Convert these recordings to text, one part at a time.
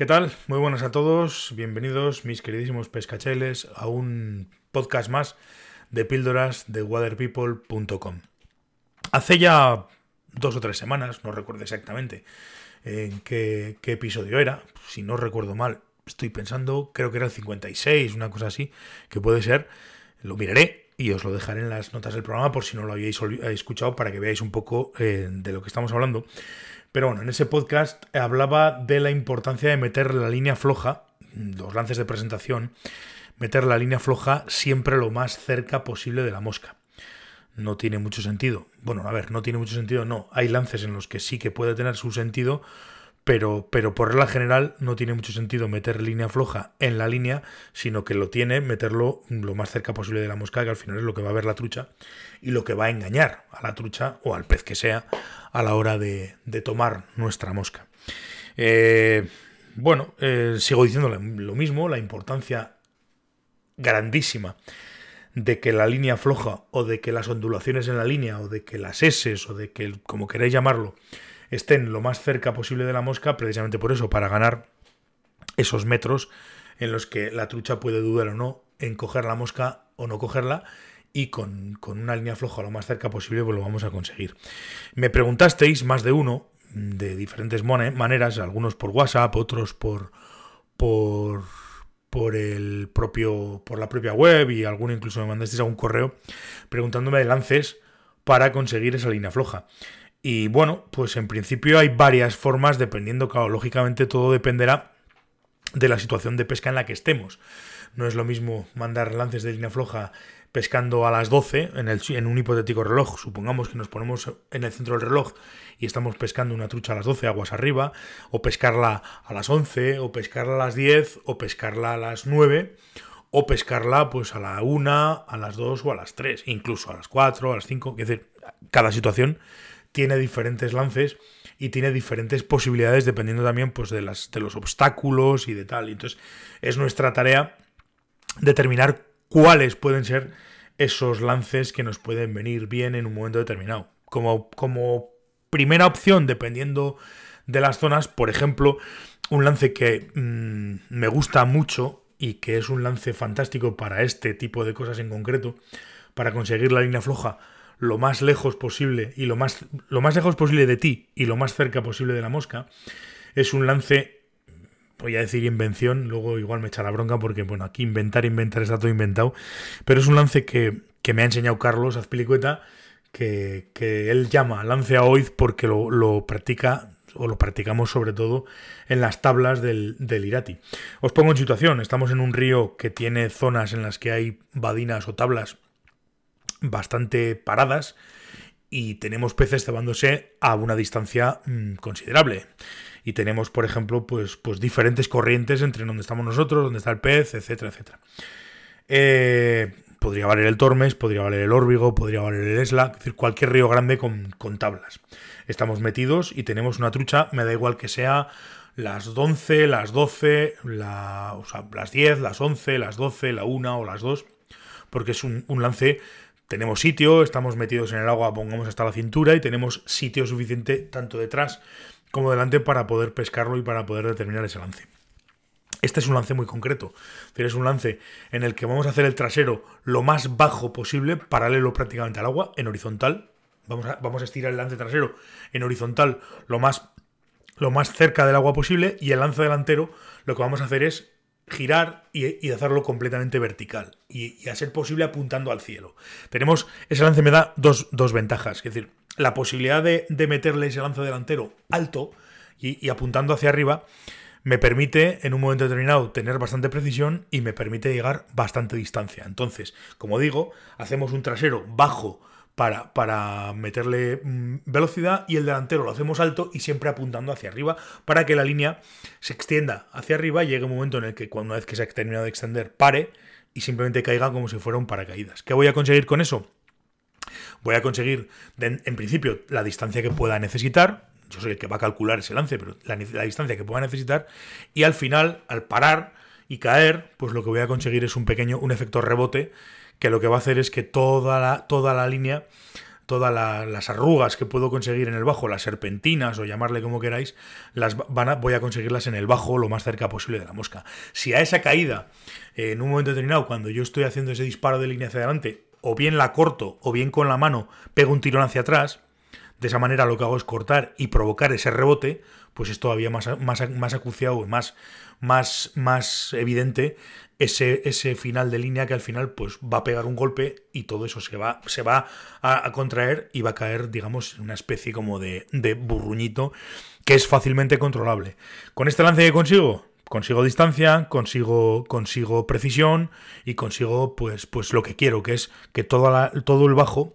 ¿Qué tal? Muy buenas a todos. Bienvenidos, mis queridísimos pescacheles, a un podcast más de píldoras de waterpeople.com. Hace ya dos o tres semanas, no recuerdo exactamente en qué, episodio era, si no recuerdo mal, estoy pensando, creo que era el 56, una cosa así, que puede ser, lo miraré y os lo dejaré en las notas del programa por si no lo habéis escuchado para que veáis un poco eh, de lo que estamos hablando. Pero bueno, en ese podcast hablaba de la importancia de meter la línea floja, los lances de presentación, meter la línea floja siempre lo más cerca posible de la mosca. No tiene mucho sentido. Bueno, a ver, no tiene mucho sentido, no. Hay lances en los que sí que puede tener su sentido, pero, pero por regla general no tiene mucho sentido meter línea floja en la línea, sino que lo tiene meterlo lo más cerca posible de la mosca, que al final es lo que va a ver la trucha y lo que va a engañar a la trucha o al pez que sea a la hora de, tomar nuestra mosca. Eh, bueno, eh, sigo diciendo lo mismo, la importancia grandísima de que la línea floja o de que las ondulaciones en la línea o de que las S o de que, como queráis llamarlo, estén lo más cerca posible de la mosca, precisamente por eso, para ganar esos metros en los que la trucha puede dudar o no en coger la mosca o no cogerla y con, una línea floja lo más cerca posible pues lo vamos a conseguir. Me preguntasteis más de uno, de diferentes maneras, algunos por WhatsApp, otros por, por, por el propio, por la propia web y alguno incluso me mandasteis algún correo preguntándome de lances para conseguir esa línea floja. Y bueno, pues en principio hay varias formas, dependiendo, claro, lógicamente todo dependerá de la situación de pesca en la que estemos. No es lo mismo mandar lances de línea floja pescando a las 12 en, el, en un hipotético reloj. Supongamos que nos ponemos en el centro del reloj y estamos pescando una trucha a las 12 aguas arriba, o pescarla a las 11, o pescarla a las 10, o pescarla a las 9, o pescarla pues a la 1, a las 2 o a las 3, incluso a las 4, a las 5. Es decir, cada situación tiene diferentes lances y tiene diferentes posibilidades dependiendo también pues, de, las, de los obstáculos y de tal. entonces es nuestra tarea determinar cuáles pueden ser esos lances que nos pueden venir bien en un momento determinado. Como, como primera opción, dependiendo de las zonas, por ejemplo, un lance que mm, me gusta mucho y que es un lance fantástico para este tipo de cosas en concreto, para conseguir la línea floja lo más lejos posible y lo más, lo más lejos posible de ti y lo más cerca posible de la mosca, es un lance, voy a decir invención, luego igual me echa la bronca porque, bueno, aquí inventar, inventar está todo inventado, pero es un lance que, me ha enseñado Carlos Azpilicueta, que, que él llama lance a oiz porque lo, lo practica o lo practicamos sobre todo en las tablas del, del, Irati. Os pongo en situación, estamos en un río que tiene zonas en las que hay badinas o tablas bastante paradas y tenemos peces cebándose a una distancia mm, considerable. Y tenemos, por ejemplo, pues, pues diferentes corrientes entre donde estamos nosotros, donde está el pez, etcétera, etcétera. Eh, podría valer el Tormes, podría valer el Órbigo, podría valer el Esla, es decir, cualquier río grande con, con tablas. Estamos metidos y tenemos una trucha, me da igual que sea las 11, las 12, la, o sea, las 10, las 11, las 12, la 1 o las 2, porque es un, un lance tenemos sitio, estamos metidos en el agua, pongamos hasta la cintura y tenemos sitio suficiente tanto detrás como delante para poder pescarlo y para poder determinar ese lance. Este es un lance muy concreto, es un lance en el que vamos a hacer el trasero lo más bajo posible, paralelo prácticamente al agua, en horizontal. Vamos a, vamos a estirar el lance trasero en horizontal lo más, lo más cerca del agua posible y el lance delantero lo que vamos a hacer es girar y, hacerlo completamente vertical y, a ser posible apuntando al cielo. Tenemos, ese lance me da dos, ventajas, es decir, la posibilidad de, meterle ese lance delantero alto y, apuntando hacia arriba me permite en un momento determinado tener bastante precisión y me permite llegar bastante distancia. Entonces, como digo, hacemos un trasero bajo para, meterle mm, velocidad y el delantero lo hacemos alto y siempre apuntando hacia arriba para que la línea se extienda hacia arriba y llegue un momento en el que cuando una vez que se ha terminado de extender pare y simplemente caiga como si fuera un paracaídas. ¿Qué voy a conseguir con eso? Voy a conseguir, en principio, la distancia que pueda necesitar. Yo soy el que va a calcular ese lance, pero la, la distancia que pueda necesitar. Y al final, al parar y caer, pues lo que voy a conseguir es un pequeño, un efecto rebote que lo que va a hacer es que toda la, toda la línea todas las arrugas que puedo conseguir en el bajo, las serpentinas o llamarle como queráis, las van voy a conseguirlas en el bajo lo más cerca posible de la mosca. Si a esa caída, eh, en un momento determinado, cuando yo estoy haciendo ese disparo de línea hacia adelante, o bien la corto o bien con la mano pego un tirón hacia atrás, de esa manera lo que hago es cortar y provocar ese rebote, pues es todavía más, más, más acuciado y más, más, más evidente ese, ese final de línea que al final pues va a pegar un golpe y todo eso se va, se va a, contraer y va a caer, digamos, en una especie como de, de burruñito que es fácilmente controlable. Con este lance que consigo, consigo distancia, consigo, consigo precisión y consigo pues, pues lo que quiero, que es que todo, todo el bajo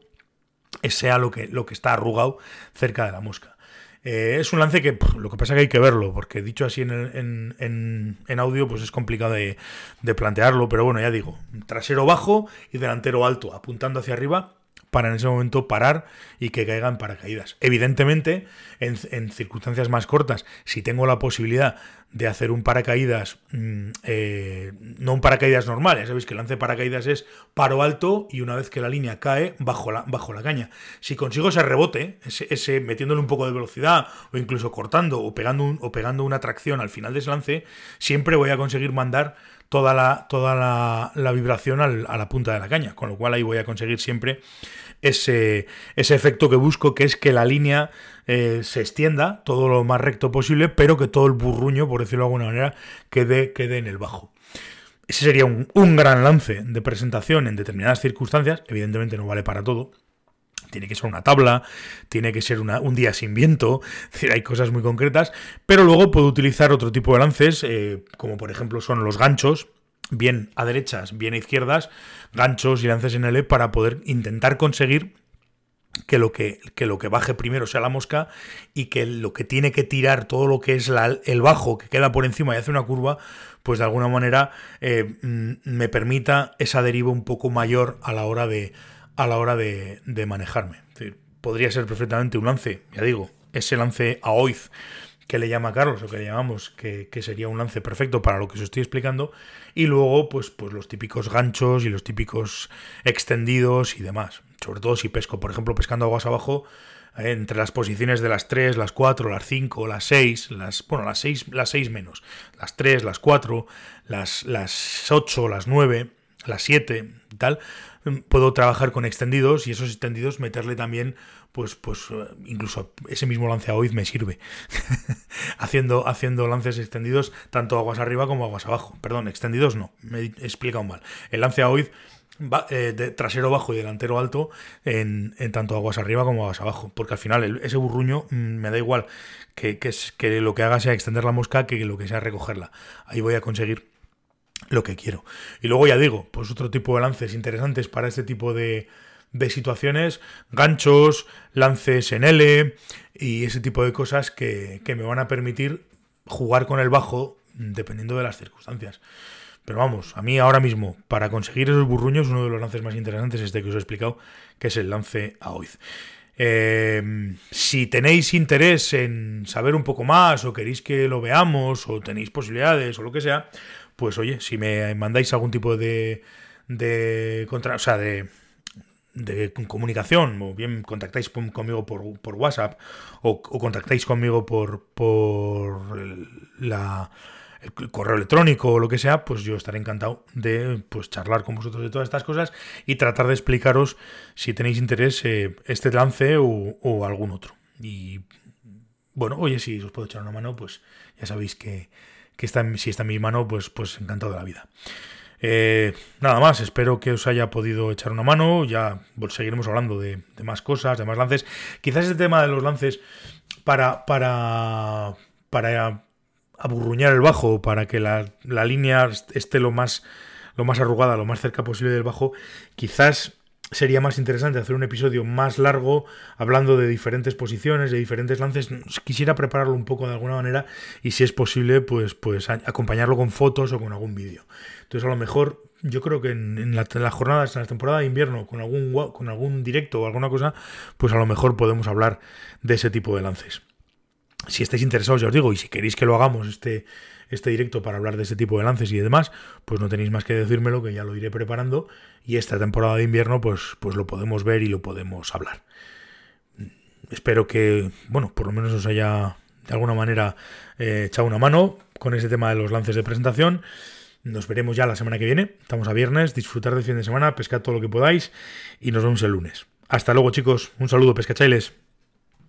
sea lo que, lo que está arrugado cerca de la mosca. Eh, es un lance que lo que pasa es que hay que verlo, porque dicho así en, en, audio, pues es complicado de, de, plantearlo, pero bueno, ya digo, trasero bajo y delantero alto, apuntando hacia arriba para en ese momento parar y que caigan paracaídas. Evidentemente, en, circunstancias más cortas, si tengo la posibilidad de hacer un paracaídas, mm, eh, no un paracaídas normal, ya sabéis que el lance de paracaídas es paro alto y una vez que la línea cae, bajo la, bajo la caña. Si consigo ese rebote, ese, metiéndole un poco de velocidad o incluso cortando o pegando, o pegando una tracción al final de ese lance, siempre voy a conseguir mandar toda la, toda la, vibración a la punta de la caña, con lo cual ahí voy a conseguir siempre ese, ese efecto que busco, que es que la línea eh, se extienda todo lo más recto posible, pero que todo el burruño, por decirlo de alguna manera, quede, quede en el bajo. Ese sería un, un gran lance de presentación en determinadas circunstancias, evidentemente no vale para todo, tiene que ser una tabla, tiene que ser un día sin viento, hay cosas muy concretas, pero luego puedo utilizar otro tipo de lances, eh, como por ejemplo son los ganchos, bien a derechas, bien a izquierdas, ganchos y lances en L para poder intentar conseguir que lo que, lo que baje primero sea la mosca y que lo que tiene que tirar todo lo que es el bajo que queda por encima y hace una curva, pues de alguna manera eh, mm, me permita esa deriva un poco mayor a la hora de, a la hora de, manejarme. podría ser perfectamente un lance, ya digo, ese lance a Oiz que le llama Carlos o que le llamamos, que, sería un lance perfecto para lo que os estoy explicando, y luego pues, pues los típicos ganchos y los típicos extendidos y demás. Sobre todo si pesco, por ejemplo, pescando aguas abajo, eh, entre las posiciones de las 3, las 4, las 5, las 6, las, bueno, las 6, las 6 menos, las 3, las 4, las, las 8, las 9, las 7 y tal, puedo trabajar con extendidos y esos extendidos meterle también, pues, pues eh, incluso ese mismo lance a OID me sirve. haciendo, haciendo lances extendidos tanto aguas arriba como aguas abajo. Perdón, extendidos no, me he explicado mal. El lance a OID va, eh, de trasero bajo y delantero alto en, tanto aguas arriba como aguas abajo. Porque al final ese burruño mm, me da igual que, que, que lo que haga sea extender la mosca que lo que sea recogerla. Ahí voy a conseguir lo que quiero. Y luego ya digo, pues otro tipo de lances interesantes para este tipo de, de situaciones, ganchos, lances en L y ese tipo de cosas que, me van a permitir jugar con el bajo dependiendo de las circunstancias. Pero vamos, a mí ahora mismo, para conseguir esos burruños, uno de los lances más interesantes es este que os he explicado, que es el lance a Oiz. Em, si tenéis interés en saber un poco más, o queréis que lo veamos, o tenéis posibilidades, o lo que sea, pues oye, si me mandáis algún tipo de, de o sea, de, de comunicación, o bien contactáis conmigo por, por WhatsApp, o, contactáis conmigo por, por la, el correo electrónico o lo que sea, pues yo estaré encantado de pues, charlar con vosotros de todas estas cosas y tratar de explicaros si tenéis interés eh, este lance o, o algún otro. Y bueno, oye, si os puedo echar una mano, pues ya sabéis que que está, si está en mi mano, pues, pues encantado de la vida. Eh, nada más, espero que os haya podido echar una mano. Ya seguiremos hablando de, más cosas, de más lances. Quizás el tema de los lances para, para, para aburruñar el bajo, para que la, la línea esté lo más, lo más arrugada, lo más cerca posible del bajo, quizás sería más interesante hacer un episodio más largo hablando de diferentes posiciones, de diferentes lances. Quisiera prepararlo un poco de alguna manera y si es posible, pues, pues acompañarlo con fotos o con algún vídeo. Entonces a lo mejor yo creo que en, las jornadas, en la temporada de invierno, con algún, con algún directo o alguna cosa, pues a lo mejor podemos hablar de ese tipo de lances. Si estáis interesados, ya os digo, y si queréis que lo hagamos este este directo para hablar de este tipo de lances y demás, pues no tenéis más que decírmelo, que ya lo iré preparando. Y esta temporada de invierno, pues, pues lo podemos ver y lo podemos hablar. espero que, bueno, por lo menos os haya de alguna manera eh, echado una mano con ese tema de los lances de presentación. Nos veremos ya la semana que viene. Estamos a viernes. Disfrutar del fin de semana, pescad todo lo que podáis y nos vemos el lunes. Hasta luego, chicos. Un saludo, pescachailes.